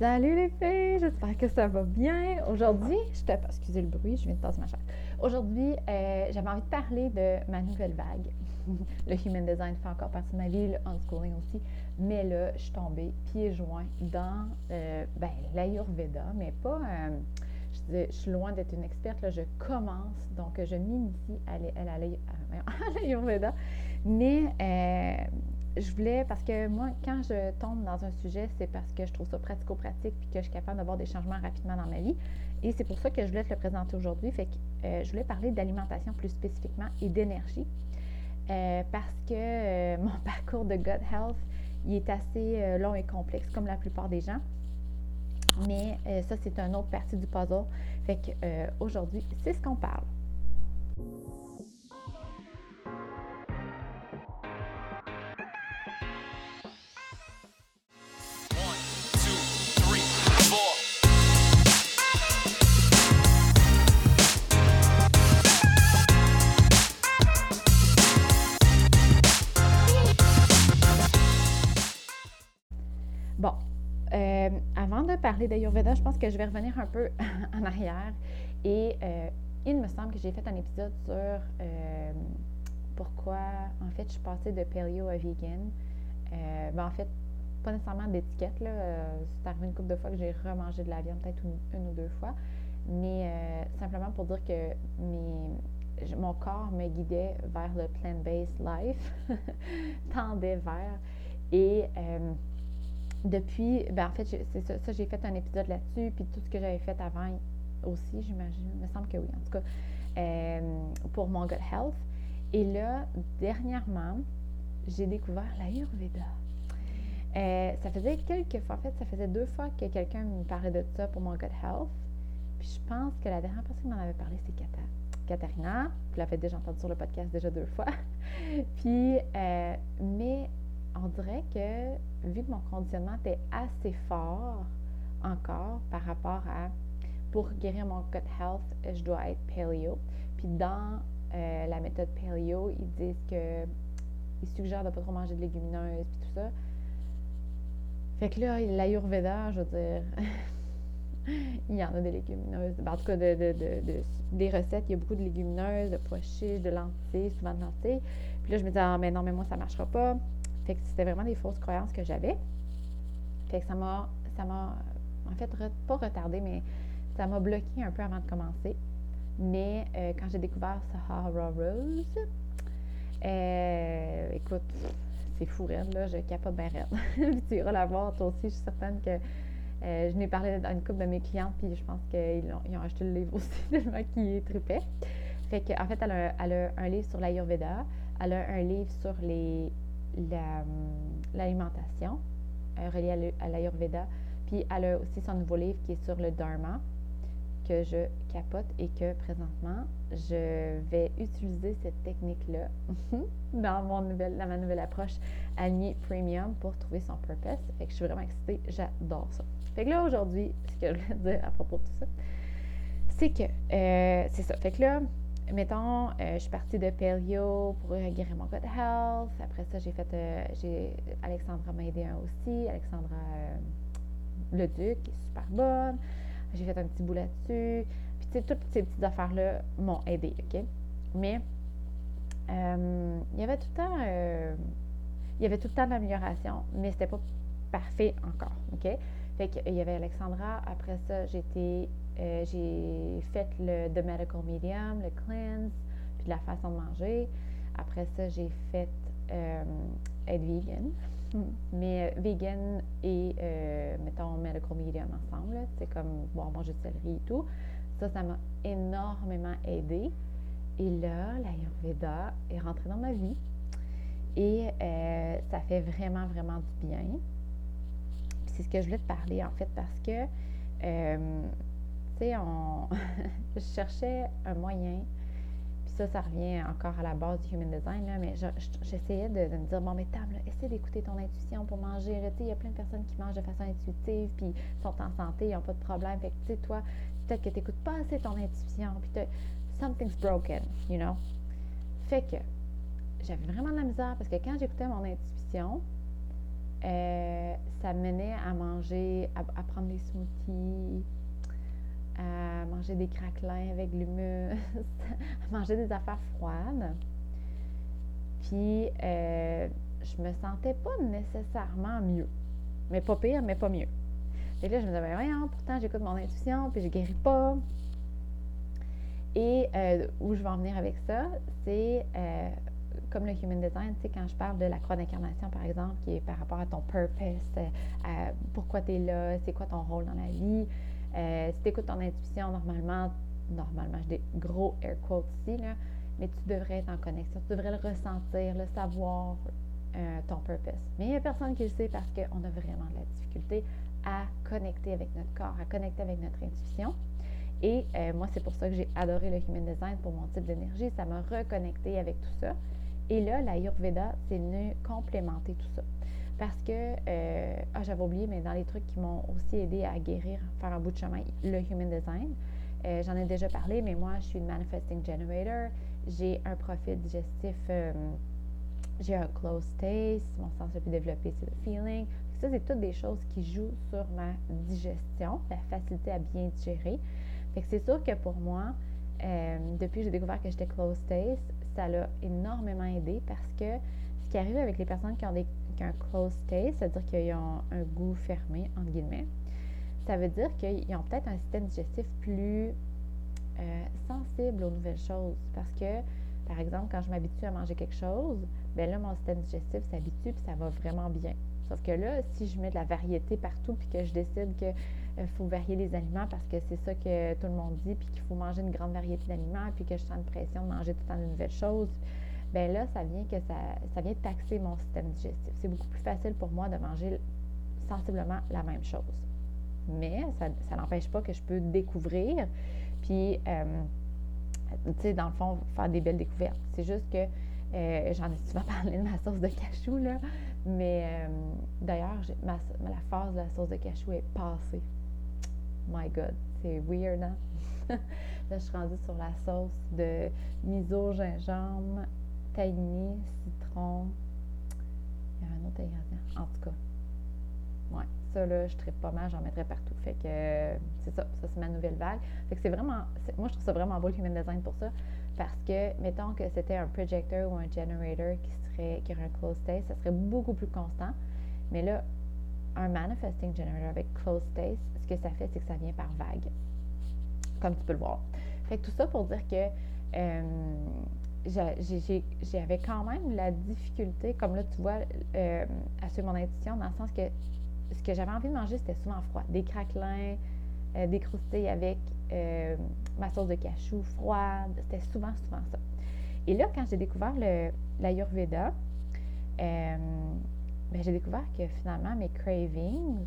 Salut les filles, j'espère que ça va bien. Aujourd'hui, je te... Excusez le bruit, je viens de tasser ma chaise. Aujourd'hui, euh, j'avais envie de parler de ma nouvelle vague. le human design fait encore partie de ma vie, le unschooling aussi. Mais là, je suis tombée pieds joints dans euh, ben, l'Ayurveda, mais pas... Euh, je, suis loin d'être une experte, là, je commence, donc je m'initie à, à l'Ayurveda. Mais je voulais, parce que moi, quand je tombe dans un sujet, c'est parce que je trouve ça pratico-pratique puis que je suis capable d'avoir des changements rapidement dans ma vie. Et c'est pour ça que je voulais te le présenter aujourd'hui. Fait que euh, je voulais parler d'alimentation plus spécifiquement et d'énergie. Euh, parce que euh, mon parcours de gut health, il est assez long et complexe, comme la plupart des gens. Mais ça, c'est une autre partie du puzzle. Fait que aujourd'hui, c'est ce qu'on parle. Parler d'Ayurveda, je pense que je vais revenir un peu en arrière. Et euh, il me semble que j'ai fait un épisode sur euh, pourquoi, en fait, je suis passée de paleo à vegan. Euh, ben, en fait, pas nécessairement d'étiquette. Là. c'est arrivé une couple de fois que j'ai remangé de la viande, peut-être une, ou deux fois. Mais simplement pour dire que mon corps me guidait vers le plant-based life, tendait vers. Et depuis, ben en fait, c'est ça, j'ai fait un épisode là-dessus, puis tout ce que j'avais fait avant aussi, j'imagine. Il me semble que oui, en tout cas, euh, pour mon gut health. Et là, dernièrement, j'ai découvert l'Ayurveda. Euh, ça faisait quelques fois, en fait, ça faisait deux fois que quelqu'un me parlait de ça pour mon gut health. Puis je pense que la dernière personne qui m'en avait parlé, c'est Kata. Katharina. Vous l'avez déjà entendu sur le podcast déjà deux fois. Puis, euh, mais on dirait que vu que mon conditionnement était assez fort encore par rapport à pour guérir mon gut health, je dois être paleo. Puis dans euh, la méthode paleo, ils disent que ils suggèrent de ne pas trop manger de légumineuses puis tout ça. Fait que là, l'Ayurveda, je veux dire, il y en a des légumineuses. Ben, en tout cas, de, des recettes, il y a beaucoup de légumineuses, de pois chiches, de lentilles, souvent de lentilles. Puis là, je me dis, ah, mais non, mais moi, ça ne marchera pas. Fait que c'était vraiment des fausses croyances que j'avais. Fait que ça m'a, ça m'a, en fait, pas retardé, mais ça m'a bloqué un peu avant de commencer. Mais euh, quand j'ai découvert Sahara Rose, euh, écoute, c'est fou raide, là, je capote bien raide. tu iras la voir, toi aussi, je suis certaine que euh, je n'ai parlé à une couple de mes clientes, puis je pense qu'ils ont, ils ont acheté le livre aussi, tellement qu'ils tripaient. Fait qu'en fait, elle a, elle a un livre sur l'Ayurveda, elle a un livre sur les l'alimentation euh, reliée à l'Ayurveda. Puis elle a aussi son nouveau livre qui est sur le Dharma, que je capote et que présentement, je vais utiliser cette technique-là dans, mon nouvelle, dans ma nouvelle approche Alnier Premium pour trouver son purpose. Fait que je suis vraiment excitée, j'adore ça. Fait que là, aujourd'hui, ce que je voulais dire à propos de tout ça, c'est que, euh, c'est ça. Fait que là, mettons, euh, je suis partie de Paleo pour guérir mon gut health. Après ça, j'ai fait, euh, Alexandra m'a aidé aussi. Alexandra euh, Le Duc, qui est super bonne. J'ai fait un petit bout là-dessus. Puis, tu sais, toutes ces petites affaires-là m'ont aidé, OK? Mais, il y avait tout le temps, il y avait tout le temps d'amélioration, mais c'était pas parfait encore, OK? Fait qu'il y avait Alexandra. Après ça, j'étais euh, j'ai fait le The Medical Medium, le cleanse, puis la façon de manger. Après ça, j'ai fait euh, être vegan. Mais euh, vegan et, mettons, Medical Medium ensemble. C'est comme bon, manger de céleri et tout. Ça, ça m'a énormément aidé. Et là, l'Ayurveda est rentré dans ma vie. Et ça fait vraiment, vraiment du bien. c'est ce que je voulais te parler, en fait, parce que on... je cherchais un moyen, puis ça, ça revient encore à la base du human design, là, mais j'essayais de, me dire, bon, mais table, essaie d'écouter ton intuition pour manger. Il y a plein de personnes qui mangent de façon intuitive, puis sont en santé, ils n'ont pas de problème. Fait que, tu sais, toi, peut-être que tu n'écoutes pas assez ton intuition, puis something's broken, you know? Fait que j'avais vraiment de la misère parce que quand j'écoutais mon intuition, euh, ça menait à manger, à, prendre des smoothies, à manger des craquelins avec l'humus, à manger des affaires froides. Puis, euh, je me sentais pas nécessairement mieux. Mais pas pire, mais pas mieux. Et là, je me disais, ben voyons, pourtant, j'écoute mon intuition, puis je guéris pas. Et euh, où je vais en venir avec ça, c'est euh, comme le Human Design, tu sais, quand je parle de la croix d'incarnation, par exemple, qui est par rapport à ton purpose, euh, pourquoi tu es là, c'est quoi ton rôle dans la vie. Si tu écoutes ton intuition, normalement, normalement, j'ai des gros air quotes ici, mais tu devrais être en connexion, tu devrais le ressentir, le savoir, ton purpose. Mais il n'y a personne qui le sait parce qu'on a vraiment de la difficulté à connecter avec notre corps, à connecter avec notre intuition. Et euh, moi, c'est pour ça que j'ai adoré le Human Design pour mon type d'énergie. Ça m'a reconnecté avec tout ça. Et là, la Yurveda, c'est venu complémenter tout ça. Parce que, euh, ah, j'avais oublié, mais dans les trucs qui m'ont aussi aidé à guérir, faire un bout de chemin, le Human Design, euh, j'en ai déjà parlé, mais moi, je suis une Manifesting Generator. J'ai un profil digestif, j'ai un close taste, mon sens le plus développé, c'est le feeling. Ça, c'est toutes des choses qui jouent sur ma digestion, la facilité à bien digérer. Fait que c'est sûr que pour moi, euh, depuis que j'ai découvert que j'étais close taste, ça l'a énormément aidé parce que qui arrive avec les personnes qui ont, des, un close taste, c'est-à-dire qu'ils ont un goût fermé, entre guillemets, ça veut dire qu'ils ont peut-être un système digestif plus euh, sensible aux nouvelles choses. Parce que, par exemple, quand je m'habitue à manger quelque chose, ben là, mon système digestif s'habitue puis ça va vraiment bien. Sauf que là, si je mets de la variété partout puis que je décide qu'il euh, faut varier les aliments parce que c'est ça que tout le monde dit, puis qu'il faut manger une grande variété d'aliments, puis que je sens une pression de manger tout le temps de nouvelles choses, bien là, ça vient que ça, ça vient taxer mon système digestif. C'est beaucoup plus facile pour moi de manger sensiblement la même chose. Mais ça, n'empêche pas que je peux découvrir, puis, euh, tu sais, dans le fond, faire des belles découvertes. C'est juste que euh, j'en ai souvent parlé de ma sauce de cachou, là. Mais euh, d'ailleurs, la phase de la sauce de cachou est passée. My God, c'est weird, hein? Là, je suis rendue sur la sauce de miso, gingembre, citron. Il y a un autre ingrédient. En tout cas, ouais, ça, là, je traite pas mal, j'en mettrais partout. Fait que c'est ça, ça, c'est ma nouvelle vague. Fait que c'est vraiment, moi, je trouve ça vraiment beau le human design pour ça. Parce que, mettons que c'était un projector ou un generator qui qui aurait un close taste, ça serait beaucoup plus constant. Mais là, un manifesting generator avec close taste, ce que ça fait, c'est que ça vient par vague, comme tu peux le voir. Fait que tout ça pour dire que euh, j'avais quand même la difficulté, comme là, tu vois, euh, à suivre mon intuition, dans le sens que ce que j'avais envie de manger, c'était souvent froid. Des craquelins, euh, des croustilles avec ma sauce de cachou froide, c'était souvent, souvent ça. Et là, quand j'ai découvert l'Ayurveda, euh, ben, j'ai découvert que finalement, mes cravings,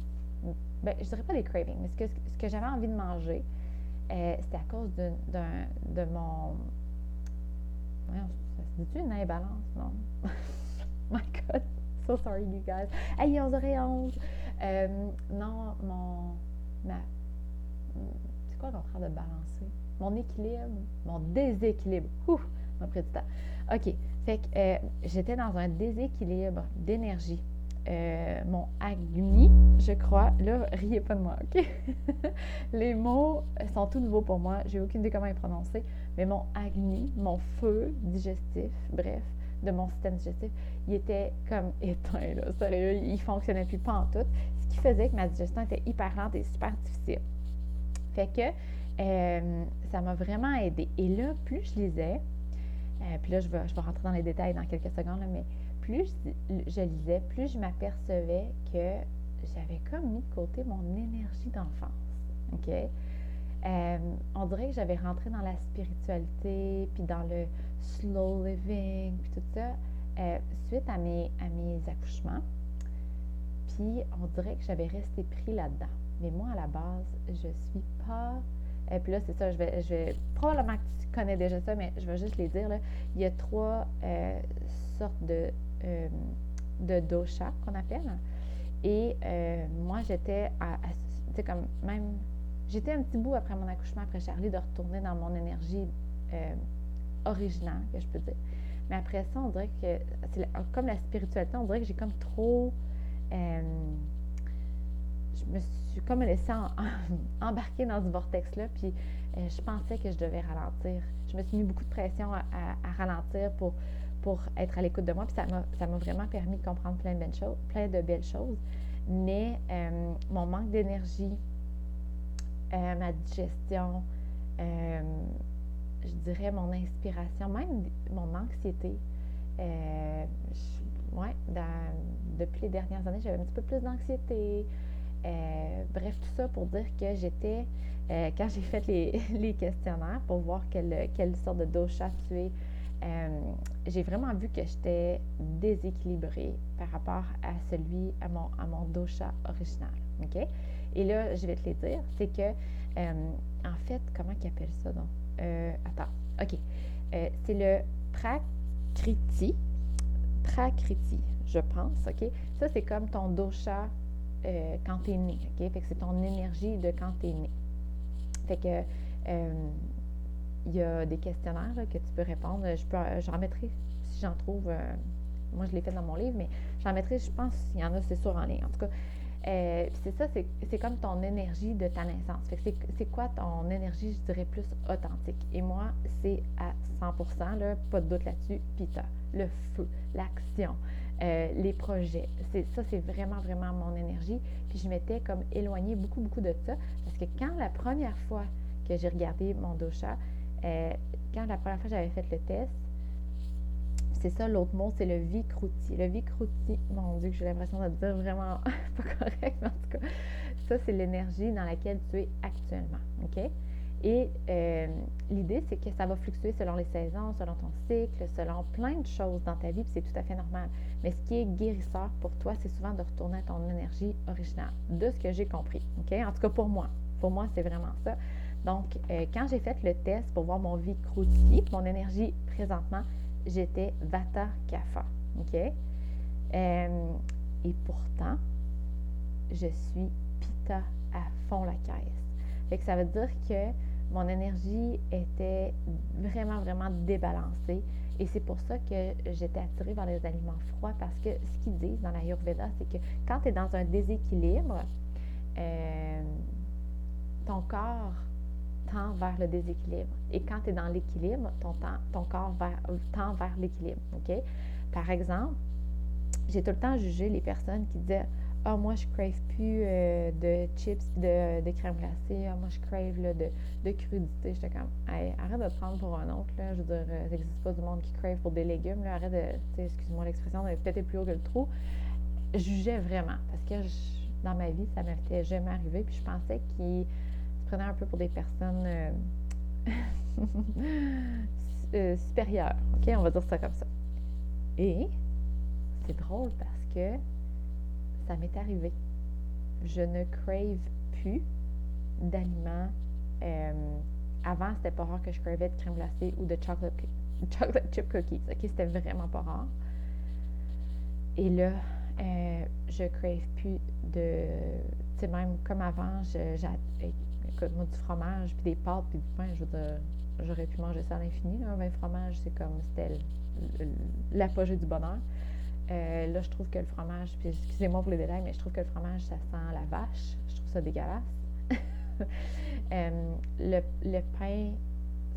ben, je dirais pas les cravings, mais ce que, ce que j'avais envie de manger, euh, c'était à cause de, de mon. Ça se dit-tu une imbalance? Non. My God, so sorry, you guys. Hey, 11h11. Euh, non, mon. Ma, c'est quoi le contraire de balancer? Mon équilibre, mon déséquilibre. Ouf! OK. Fait que euh, j'étais dans un déséquilibre d'énergie. Euh, mon Agni, je crois. Là, riez pas de moi, OK? les mots sont tout nouveaux pour moi. J'ai aucune idée comment les prononcer. Mais mon Agni, mon feu digestif, bref, de mon système digestif, il était comme éteint, là. Sérieux, il fonctionnait plus pas en tout. Ce qui faisait que ma digestion était hyper lente et super difficile. Fait que euh, ça m'a vraiment aidé. Et là, plus je lisais, euh, puis là, je vais, je vais rentrer dans les détails dans quelques secondes, mais plus je, lisais, plus je m'apercevais que j'avais comme mis de côté mon énergie d'enfance. OK? Euh, on dirait que j'avais rentré dans la spiritualité, puis dans le slow living, puis tout ça, euh, suite à mes, à mes accouchements. Puis on dirait que j'avais resté pris là-dedans. Mais moi, à la base, je suis pas et puis là, c'est ça, je vais, je vais, probablement que tu connais déjà ça, mais je vais juste les dire. Il y a trois euh, sortes de, euh, de dosha qu'on appelle. Et euh, moi, j'étais à, sais, comme même, j'étais un petit bout après mon accouchement, après Charlie, de retourner dans mon énergie originale, que je peux dire. Mais après ça, on dirait que, c'est comme la spiritualité, on dirait que j'ai comme trop je me suis comme laissée embarquer dans ce vortex-là, puis je pensais que je devais ralentir. Je me suis mis beaucoup de pression à, ralentir pour, pour être à l'écoute de moi, puis ça m'a vraiment permis de comprendre plein de belles choses. Plein de belles choses. Mais mon manque d'énergie, ma digestion, je dirais mon inspiration, même mon anxiété. Euh, ouais, depuis les dernières années, j'avais un petit peu plus d'anxiété. Euh, bref, tout ça pour dire que j'étais, euh, quand j'ai fait les, questionnaires pour voir quelle, quelle sorte de dosha tu es, j'ai vraiment vu que j'étais déséquilibrée par rapport à celui, à mon, à mon dosha original. OK? Et là, je vais te les dire, c'est que, en fait, comment ils appellent ça donc? Euh, attends, OK. Euh, c'est le prakriti. Prakriti, je pense, OK? Ça, c'est comme ton dosha euh, quand tu es né, OK? C'est ton énergie de quand tu es né. Fait que il y a des questionnaires que tu peux répondre. Je peux, j'en mettrai si j'en trouve. moi, je l'ai fait dans mon livre, mais j'en mettrai, je pense, s'il y en a, c'est sûr en ligne. En tout cas, euh, c'est ça, c'est comme ton énergie de ta naissance. c'est quoi ton énergie, je dirais, plus authentique? Et moi, c'est à 100 là, pas de doute là-dessus. Puis le feu, l'action, euh, les projets. Ça, c'est vraiment, vraiment mon énergie. Puis je m'étais comme éloignée beaucoup, beaucoup de ça. Parce que quand la première fois que j'ai regardé mon dosha, euh, quand la première fois j'avais fait le test, c'est ça l'autre mot, c'est le vicrouti. Le vicrouti, mon Dieu, j'ai l'impression de dire vraiment pas correct, mais en tout cas, ça, c'est l'énergie dans laquelle tu es actuellement. OK? Et euh, l'idée, c'est que ça va fluctuer selon les saisons, selon ton cycle, selon plein de choses dans ta vie, puis c'est tout à fait normal. Mais ce qui est guérisseur pour toi, c'est souvent de retourner à ton énergie originale, de ce que j'ai compris. OK? En tout cas, pour moi. Pour moi, c'est vraiment ça. Donc, euh, quand j'ai fait le test pour voir mon vie mon énergie présentement, j'étais Vata Kapha. OK? Euh, et pourtant, je suis Pita à fond la caisse. Fait que ça veut dire que mon énergie était vraiment, vraiment débalancée. Et c'est pour ça que j'étais attirée vers les aliments froids parce que ce qu'ils disent dans la Yurveda, c'est que quand tu es dans un déséquilibre, euh, ton corps vers le déséquilibre. Et quand tu es dans l'équilibre, ton, ton corps tend vers l'équilibre. OK? Par exemple, j'ai tout le temps jugé les personnes qui disaient Ah, moi, je crave plus euh, de chips, de, de crème glacée. Ah, moi, je crave de, de crudité. J'étais comme arrête de prendre pour un autre. Là. Je veux dire, euh, ça n'existe pas du monde qui crave pour des légumes. Là. Arrête de, excuse-moi l'expression, péter plus haut que le trou. Jugeais vraiment parce que dans ma vie, ça m'était jamais arrivé. Puis je pensais qu'il un peu pour des personnes euh, euh, supérieures. OK? On va dire ça comme ça. Et c'est drôle parce que ça m'est arrivé. Je ne crave plus d'aliments. Euh, avant, c'était pas rare que je cravais de crème glacée ou de chocolate, chocolate chip cookies. OK? C'était vraiment pas rare. Et là, je crave plus de. Tu sais, même comme avant, moi, du fromage, puis des pâtes, puis du pain, j'aurais pu manger ça à l'infini. Un vin fromage, c'est comme, c'était l'apogée du bonheur. Euh, là, je trouve que le fromage, puis excusez-moi pour les détails, mais je trouve que le fromage, ça sent la vache. Je trouve ça dégueulasse. Euh, le, pain,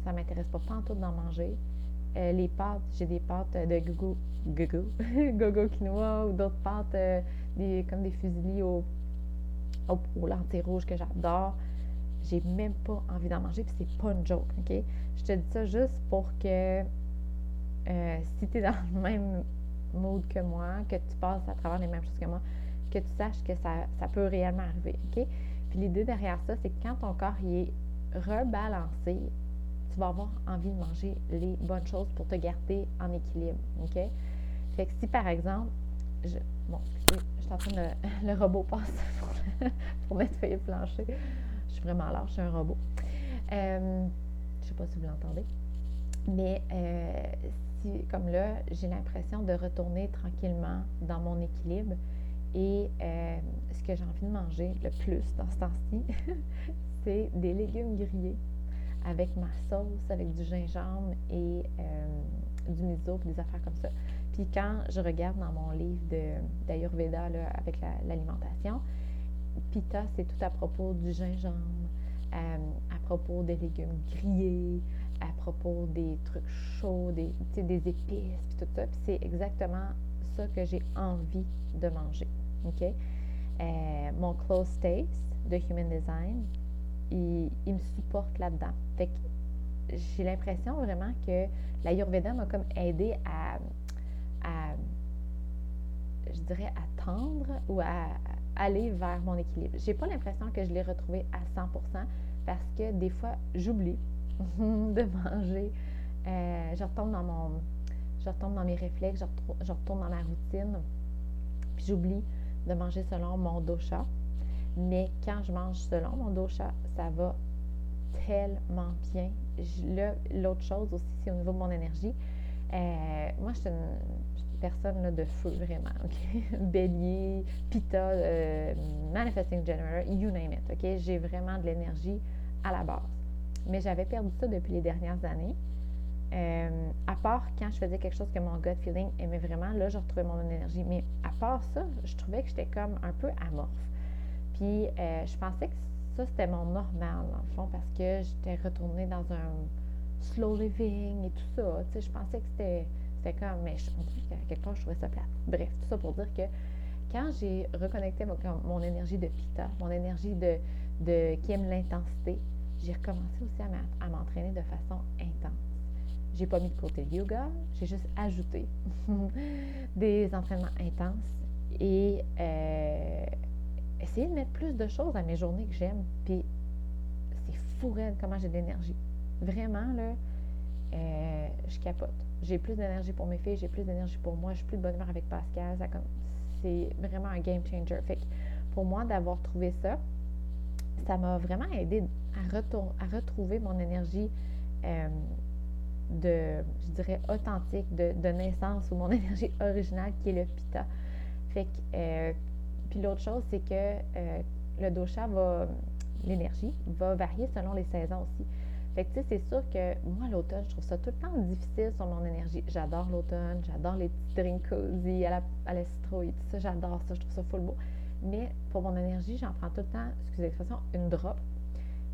ça m'intéresse pas, tout d'en manger. Euh, les pâtes, j'ai des pâtes de gogo, gogo, gogo quinoa ou d'autres pâtes des, comme des fusilis au, au, au lentilles rouges que j'adore j'ai même pas envie d'en manger, puis c'est pas une joke, OK? Je te dis ça juste pour que euh, si tu es dans le même mood que moi, que tu passes à travers les mêmes choses que moi, que tu saches que ça, ça peut réellement arriver, OK? Puis l'idée derrière ça, c'est que quand ton corps y est rebalancé, tu vas avoir envie de manger les bonnes choses pour te garder en équilibre, OK? Fait que si par exemple, je, bon, je suis en train de, le robot passe pour, pour nettoyer le plancher vraiment lâche, je suis un robot. Euh, je ne sais pas si vous l'entendez. Mais euh, comme là, j'ai l'impression de retourner tranquillement dans mon équilibre. Et euh, ce que j'ai envie de manger le plus dans ce temps-ci, c'est des légumes grillés avec ma sauce, avec du gingembre et du miso, puis des affaires comme ça. Puis quand je regarde dans mon livre d'Ayurveda avec l'alimentation, Pita, c'est tout à propos du gingembre, euh, à propos des légumes grillés, à propos des trucs chauds, des, des épices, puis tout ça. Puis c'est exactement ça que j'ai envie de manger. OK? Euh, mon Close Taste de Human Design, il, il me supporte là-dedans. Fait que j'ai l'impression vraiment que l'Ayurveda m'a comme aidé à, à, je dirais, à tendre ou à, aller vers mon équilibre. J'ai pas l'impression que je l'ai retrouvé à 100% parce que des fois, j'oublie de manger. Euh, je retombe dans mon, retombe dans mes réflexes, je, retourne dans ma routine, puis j'oublie de manger selon mon dosha. Mais quand je mange selon mon dosha, ça va tellement bien. L'autre chose aussi, c'est au niveau de mon énergie. Euh, moi, je suis une, personne de feu, vraiment. Bélier, Pita, euh, Manifesting Generator, you name it. J'ai vraiment de l'énergie à la base. Mais j'avais perdu ça depuis les dernières années. Euh, à part quand je faisais quelque chose que mon gut feeling aimait vraiment, là, je retrouvais mon énergie. Mais à part ça, je trouvais que j'étais comme un peu amorphe. Puis, euh, je pensais que ça, c'était mon normal, dans le fond, parce que j'étais retournée dans un slow living et tout ça. Tu sais, je pensais que c'était comme, mais je, qu'à quelque part, je trouvais ça plate. Bref, tout ça pour dire que quand j'ai reconnecté mon, mon, énergie de pita, mon énergie de, de qui aime l'intensité, j'ai recommencé aussi à m'entraîner de façon intense. J'ai pas mis de côté le yoga, j'ai juste ajouté des entraînements intenses et euh, essayer de mettre plus de choses à mes journées que j'aime. Puis c'est fou comment j'ai de l'énergie. Vraiment, là, euh, je capote. J'ai plus d'énergie pour mes filles, j'ai plus d'énergie pour moi, j'ai plus de bonne humeur avec Pascal. C'est vraiment un game changer. Fait que pour moi, d'avoir trouvé ça, ça m'a vraiment aidé à, à retrouver mon énergie euh, de, je dirais, authentique, de, naissance ou mon énergie originale qui est le pita. Fait que, euh, puis l'autre chose, c'est que euh, le dosha va, l'énergie va varier selon les saisons aussi. Fait que, tu sais, c'est sûr que moi, l'automne, je trouve ça tout le temps difficile sur mon énergie. J'adore l'automne, j'adore les petits drinks cozy à la, citrouille, tout ça, j'adore ça, je trouve ça full beau. Mais pour mon énergie, j'en prends tout le temps, excusez l'expression, une drop.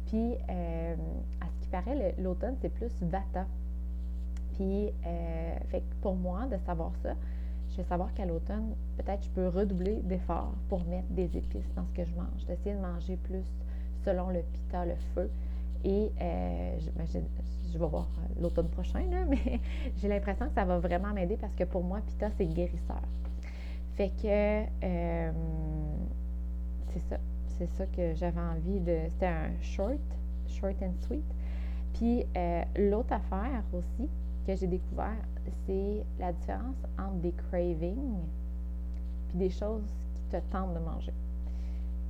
Puis, euh, à ce qui paraît, l'automne, c'est plus vata. Puis, euh, fait que pour moi, de savoir ça, je vais savoir qu'à l'automne, peut-être je peux redoubler d'efforts pour mettre des épices dans ce que je mange, d'essayer de manger plus selon le pita, le feu, et euh, ben, je, vais voir l'automne prochain, mais j'ai l'impression que ça va vraiment m'aider parce que pour moi, Pita, c'est guérisseur. Fait que euh, c'est ça. C'est ça que j'avais envie de. C'était un short, short and sweet. Puis euh, l'autre affaire aussi que j'ai découvert, c'est la différence entre des cravings puis des choses qui te tentent de manger.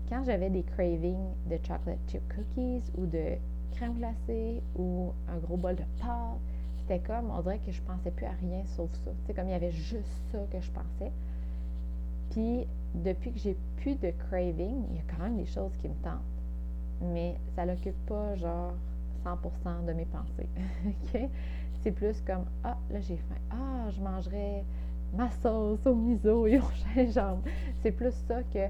Quand j'avais des cravings de chocolate chip cookies ou de crème glacée ou un gros bol de pâtes. C'était comme, on dirait que je pensais plus à rien sauf ça. C'est comme il y avait juste ça que je pensais. Puis, depuis que j'ai plus de craving, il y a quand même des choses qui me tentent. Mais ça n'occupe pas, genre, 100% de mes pensées. C'est plus comme, ah, là, j'ai faim. Ah, je mangerais ma sauce au miso et au gingembre. C'est plus ça que,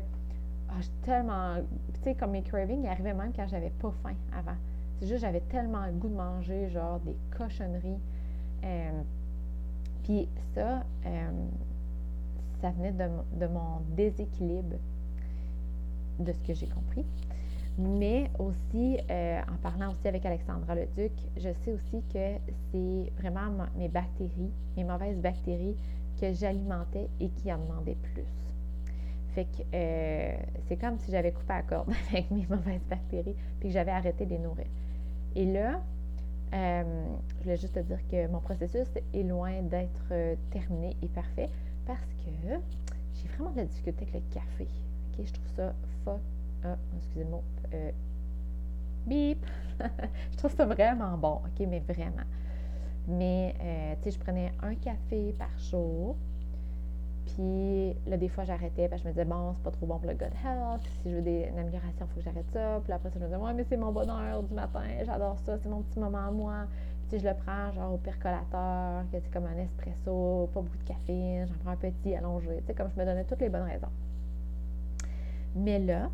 ah, j'ai tellement. Tu sais, comme mes cravings, ils arrivaient même quand j'avais pas faim avant. C'est juste, j'avais tellement le goût de manger, genre, des cochonneries. Euh, puis ça, euh, ça venait de, mon déséquilibre, de ce que j'ai compris. Mais aussi, euh, en parlant aussi avec Alexandra Leduc, je sais aussi que c'est vraiment mes bactéries, mes mauvaises bactéries que j'alimentais et qui en demandaient plus. Fait que c'est comme si j'avais coupé la corde avec mes mauvaises bactéries puis que j'avais arrêté de les nourrir. Et là, euh, je voulais juste te dire que mon processus est loin d'être euh, terminé et parfait parce que j'ai vraiment de la difficulté avec le café. Je trouve ça fuck. Ah, excusez-moi. Euh, bip! je trouve ça vraiment bon, ok, mais vraiment. Mais, tu sais, je prenais un café par jour. Puis là, des fois, j'arrêtais, parce que je me disais, bon, c'est pas trop bon pour le gut health. Si je veux des, une amélioration, il faut que j'arrête ça. Puis après, ça, je me disais, ouais, mais c'est mon bonheur du matin, j'adore ça, c'est mon petit moment à moi. Puis je le prends, genre, au percolateur, que c'est comme un espresso, pas beaucoup de café, j'en prends un petit allongé. Tu sais, comme je me donnais toutes les bonnes raisons. Mais là,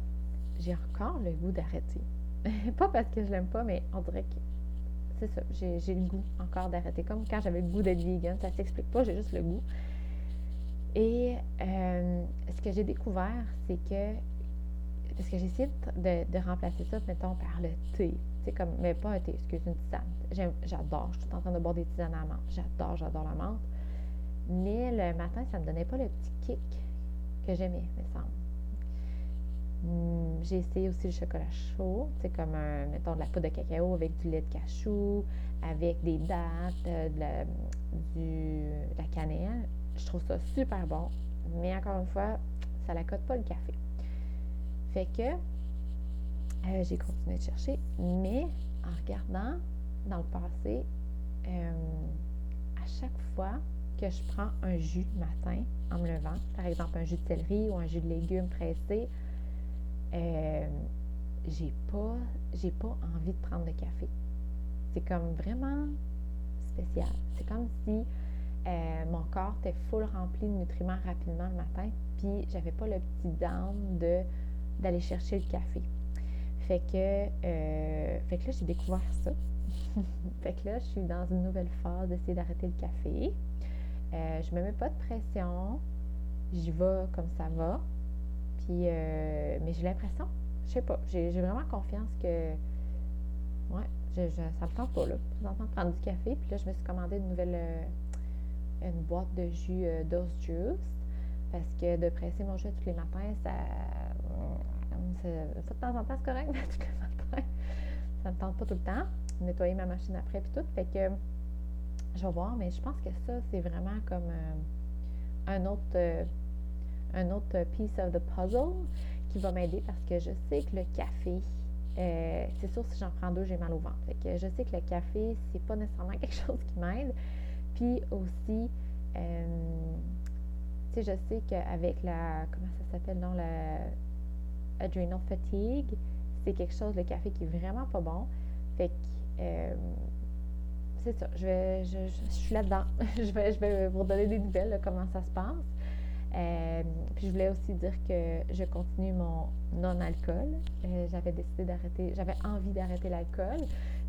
j'ai encore le goût d'arrêter. pas parce que je l'aime pas, mais on dirait que c'est ça, j'ai le goût encore d'arrêter. Comme quand j'avais le goût d'être vegan, ça s'explique pas, j'ai juste le goût. Et euh, ce que j'ai découvert, c'est que, parce que j'ai essayé de, remplacer ça, mettons, par le thé. Comme, mais pas un thé, excuse, une tisane. J'adore, je suis en train de boire des tisanes à la menthe. J'adore, j'adore la menthe. Mais le matin, ça ne me donnait pas le petit kick que j'aimais, me semble. Hmm, j'ai essayé aussi le chocolat chaud, c'est comme, un, mettons, de la poudre de cacao avec du lait de cachou, avec des dattes, euh, de, la, du, de la cannelle. Je trouve ça super bon, mais encore une fois, ça la cote pas le café. Fait que euh, j'ai continué de chercher, mais en regardant dans le passé, euh, à chaque fois que je prends un jus le matin en me levant, par exemple un jus de céleri ou un jus de légumes pressé, euh, j'ai pas j'ai pas envie de prendre de café. C'est comme vraiment spécial. C'est comme si euh, mon corps était full rempli de nutriments rapidement le matin, puis j'avais pas le petit down de d'aller chercher le café. Fait que, euh, fait que là, j'ai découvert ça. fait que là, je suis dans une nouvelle phase d'essayer d'arrêter le café. Euh, je me mets pas de pression. J'y vais comme ça va. Puis, mais j'ai l'impression, je sais pas, j'ai vraiment confiance que, ouais, je, ça me tente pas, là, présentement, de prendre du café. Puis là, je me suis commandé une nouvelle, une boîte de jus euh, juice parce que de presser mon jus tous les matins, ça, de temps en temps, c'est correct, mais tous les matins, ça ne me tente pas tout le temps. Nettoyer ma machine après puis tout. Fait que je vais voir, mais je pense que ça, c'est vraiment comme euh, un autre euh, un autre piece of the puzzle qui va m'aider parce que je sais que le café, c'est sûr, si j'en prends deux, j'ai mal au ventre. Fait que je sais que le café, c'est pas nécessairement quelque chose qui m'aide. Puis aussi, euh, tu sais, je sais qu'avec la, comment ça s'appelle, non, la adrenal fatigue, c'est quelque chose, le café qui est vraiment pas bon. Fait que, euh, c'est ça, je, vais, je, suis là-dedans. je, vais, je vais vous donner des nouvelles, comment ça se passe. Euh, puis je voulais aussi dire que je continue mon non-alcool. j'avais décidé d'arrêter, j'avais envie d'arrêter l'alcool.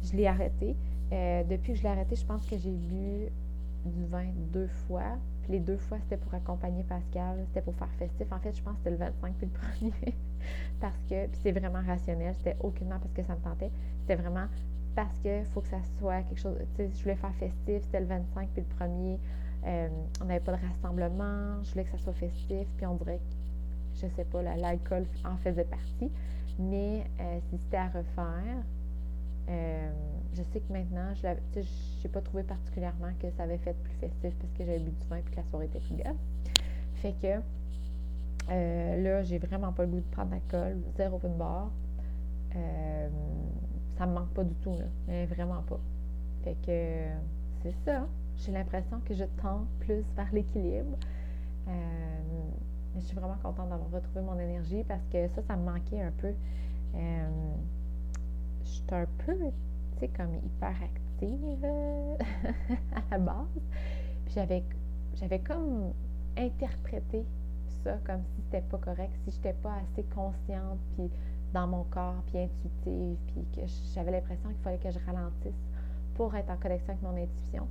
Je l'ai arrêté. depuis que je l'ai arrêté, je pense que j'ai bu du vin deux fois. Puis les deux fois, c'était pour accompagner Pascal, c'était pour faire festif. En fait, je pense que c'était le 25 puis le premier. parce que, puis c'est vraiment rationnel, c'était aucunement parce que ça me tentait. C'était vraiment parce qu'il faut que ça soit quelque chose. Tu sais, je voulais faire festif, c'était le 25 puis le premier. Euh, on n'avait pas de rassemblement, je voulais que ça soit festif, puis on dirait que, je sais pas, l'alcool en faisait partie. Mais euh, si c'était à refaire, euh, je sais que maintenant, je n'ai pas trouvé particulièrement que ça avait fait plus festif parce que j'avais bu du vin et que la soirée était plus. Fait que euh, là, j'ai vraiment pas le goût de prendre d'alcool, zéro open bar. Euh, ça me manque pas du tout, là, mais vraiment pas. Fait que c'est ça. J'ai l'impression que je tends plus vers l'équilibre. je suis vraiment contente d'avoir retrouvé mon énergie parce que ça, ça me manquait un peu je suis un peu, tu sais, comme hyperactive à la base. Puis j'avais, j'avais comme interprété ça comme si c'était pas correct, si j'étais pas assez consciente, puis dans mon corps, puis intuitive, puis que j'avais l'impression qu'il fallait que je ralentisse pour être en connexion avec mon intuition.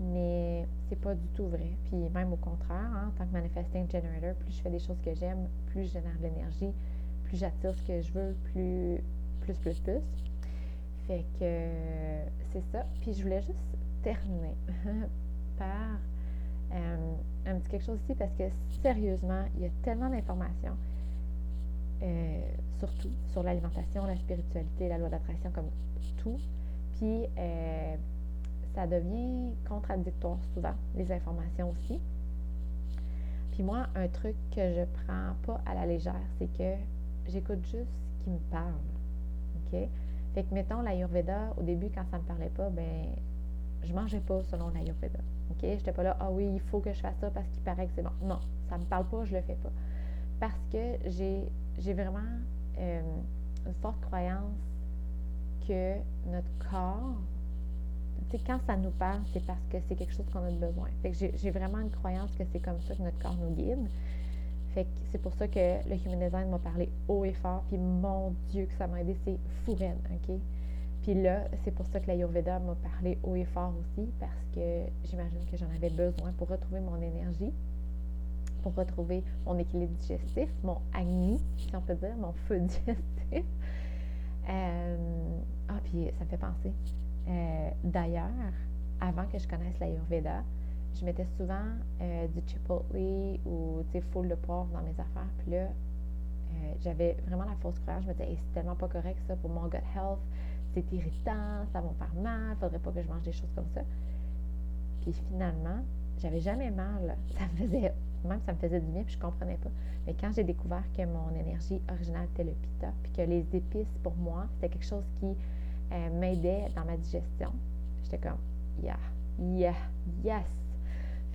Mais c'est pas du tout vrai. Puis même au contraire, hein, en tant que manifesting generator, plus je fais des choses que j'aime, plus je génère de l'énergie, plus j'attire ce que je veux, plus, plus, plus, plus. Fait que c'est ça. Puis je voulais juste terminer par euh, un petit quelque chose ici parce que sérieusement, il y a tellement d'informations, euh, surtout sur l'alimentation, la spiritualité, la loi d'attraction, comme tout. Puis euh, ça devient contradictoire souvent, les informations aussi. Puis moi, un truc que je prends pas à la légère, c'est que j'écoute juste ce qui me parle. Fait que, mettons, l'Ayurveda, au début, quand ça ne me parlait pas, ben je mangeais pas selon l'Ayurveda. OK? J'étais pas là, ah oui, il faut que je fasse ça parce qu'il paraît que c'est bon. Non, ça me parle pas, je le fais pas. Parce que j'ai, vraiment euh, une forte croyance que notre corps, quand ça nous parle, c'est parce que c'est quelque chose qu'on a besoin. Fait que j'ai, vraiment une croyance que c'est comme ça que notre corps nous guide. Fait que c'est pour ça que le Human Design m'a parlé haut et fort, puis mon Dieu que ça m'a aidé, c'est fou OK? Puis là, c'est pour ça que l'Ayurveda m'a parlé haut et fort aussi, parce que j'imagine que j'en avais besoin pour retrouver mon énergie, pour retrouver mon équilibre digestif, mon agni, si on peut dire, mon feu digestif. Euh, ah, puis ça me fait penser. Euh, d'ailleurs, avant que je connaisse l'Ayurveda, je mettais souvent euh, du chipotle ou, full de poivre dans mes affaires. Puis là, j'avais vraiment la fausse croyance. Je me disais, c'est tellement pas correct ça pour mon gut health c'est irritant, ça va me faire mal, faudrait pas que je mange des choses comme ça. Puis finalement, j'avais jamais mal. Ça me faisait, même ça me faisait du bien, puis je comprenais pas. Mais quand j'ai découvert que mon énergie originale était le pita, puis que les épices, pour moi, c'était quelque chose qui euh, m'aidait dans ma digestion, j'étais comme, yeah, yeah, yes.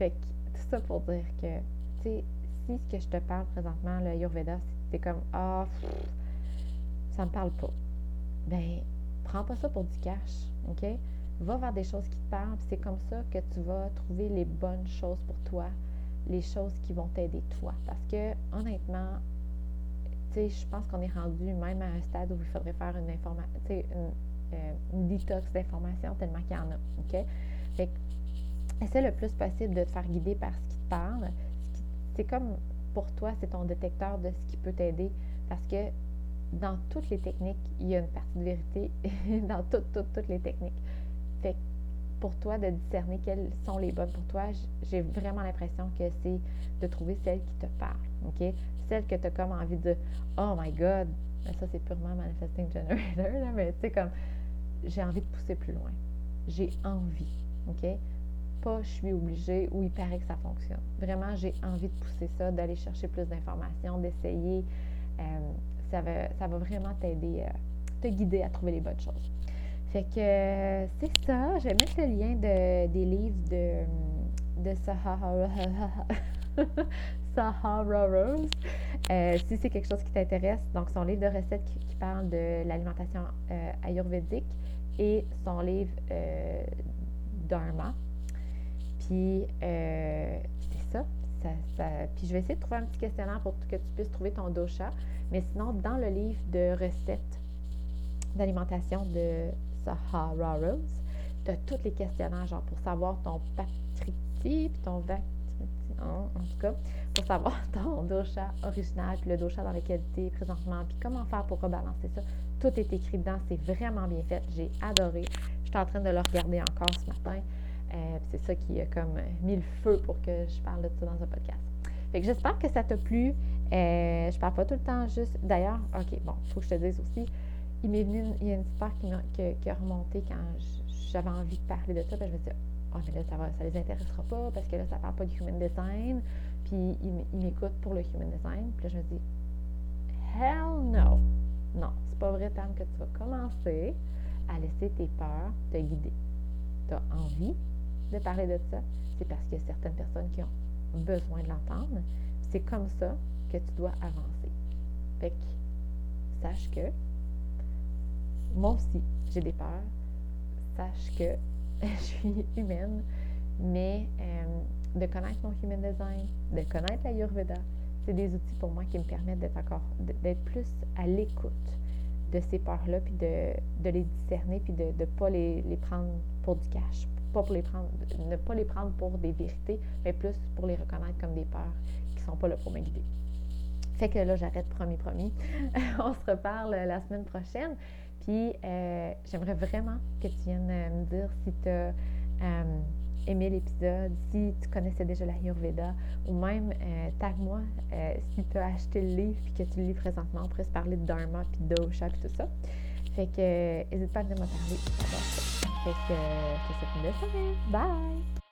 Fait que tout ça pour dire que, tu sais, si ce que je te parle présentement, le Ayurveda, c'est comme, ah, ça me parle pas. Ben, Prends pas ça pour du cash, OK? Va vers des choses qui te parlent, c'est comme ça que tu vas trouver les bonnes choses pour toi, les choses qui vont t'aider toi. Parce que, honnêtement, tu sais, je pense qu'on est rendu même à un stade où il faudrait faire une information, tu sais, une, euh, une, détox d'informations tellement qu'il y en a, OK? Fait que, essaie le plus possible de te faire guider par ce qui te parle. C'est comme, pour toi, c'est ton détecteur de ce qui peut t'aider. Parce que dans toutes les techniques, il y a une partie de vérité dans toutes, toutes, toutes les techniques. Fait pour toi de discerner quelles sont les bonnes pour toi, j'ai vraiment l'impression que c'est de trouver celle qui te parle, OK? Celle que tu as comme envie de Oh my God! Mais ça, c'est purement Manifesting Generator, là, mais tu sais, comme j'ai envie de pousser plus loin. J'ai envie, OK? Pas je suis obligée ou il paraît que ça fonctionne. Vraiment, j'ai envie de pousser ça, d'aller chercher plus d'informations, d'essayer. Euh, ça va, vraiment t'aider, euh, te guider à trouver les bonnes choses. Fait que euh, c'est ça. Je vais mettre le lien de, des livres de, de Sahara, Rose. Euh, si c'est quelque chose qui t'intéresse, donc son livre de recettes qui, parle de l'alimentation ayurvédique et son livre Dharma. Puis c'est ça, Puis je vais essayer de trouver un petit questionnaire pour que tu puisses trouver ton dosha. Mais sinon, dans le livre de recettes d'alimentation de Sahara Rose, tu as tous les questionnaires, genre pour savoir ton patriti, puis ton vactriti, en, tout cas, pour savoir ton dosha original, puis le dosha dans lequel tu es présentement, puis comment faire pour rebalancer ça. Tout est écrit dedans, c'est vraiment bien fait. J'ai adoré. Je suis en train de le regarder encore ce matin. Euh, c'est ça qui a comme mis le feu pour que je parle de ça dans un podcast. Fait que j'espère que ça t'a plu. Euh, je parle pas tout le temps juste. D'ailleurs, OK, bon, il faut que je te dise aussi, il m'est venu, il y a une super qui, qui, a remonté quand j'avais envie de parler de ça. Puis je me suis dit, oh, mais là, ça ne les intéressera pas parce que là, ça parle pas du human design. Puis il m'écoute pour le human design. Puis là, je me dis, hell no! Non, c'est pas vrai, Tam, que tu vas commencer à laisser tes peurs te guider. Tu as envie de parler de ça, c'est parce qu'il y a certaines personnes qui ont besoin de l'entendre. C'est comme ça que tu dois avancer. Fait que, sache que moi aussi, j'ai des peurs. Sache que je suis humaine, mais euh, de connaître mon human design, de connaître la Yurveda, c'est des outils pour moi qui me permettent d'être encore, d'être plus à l'écoute de ces peurs-là, puis de, de, les discerner, puis de ne pas les, les, prendre pour du cash, pas pour les prendre, ne pas les prendre pour des vérités, mais plus pour les reconnaître comme des peurs qui ne sont pas là pour me guider. Fait que là, j'arrête, promis, promis. On se reparle la semaine prochaine. Puis, euh, j'aimerais vraiment que tu viennes euh, me dire si tu as euh, aimé l'épisode, si tu connaissais déjà la Ayurveda, ou même tag-moi si tu as acheté le livre puis que tu le lis présentement. On pourrait se parler de Dharma, puis Dosha, puis tout ça. Fait que, n'hésite pas à venir me parler. Que, je te souhaite une. Bye!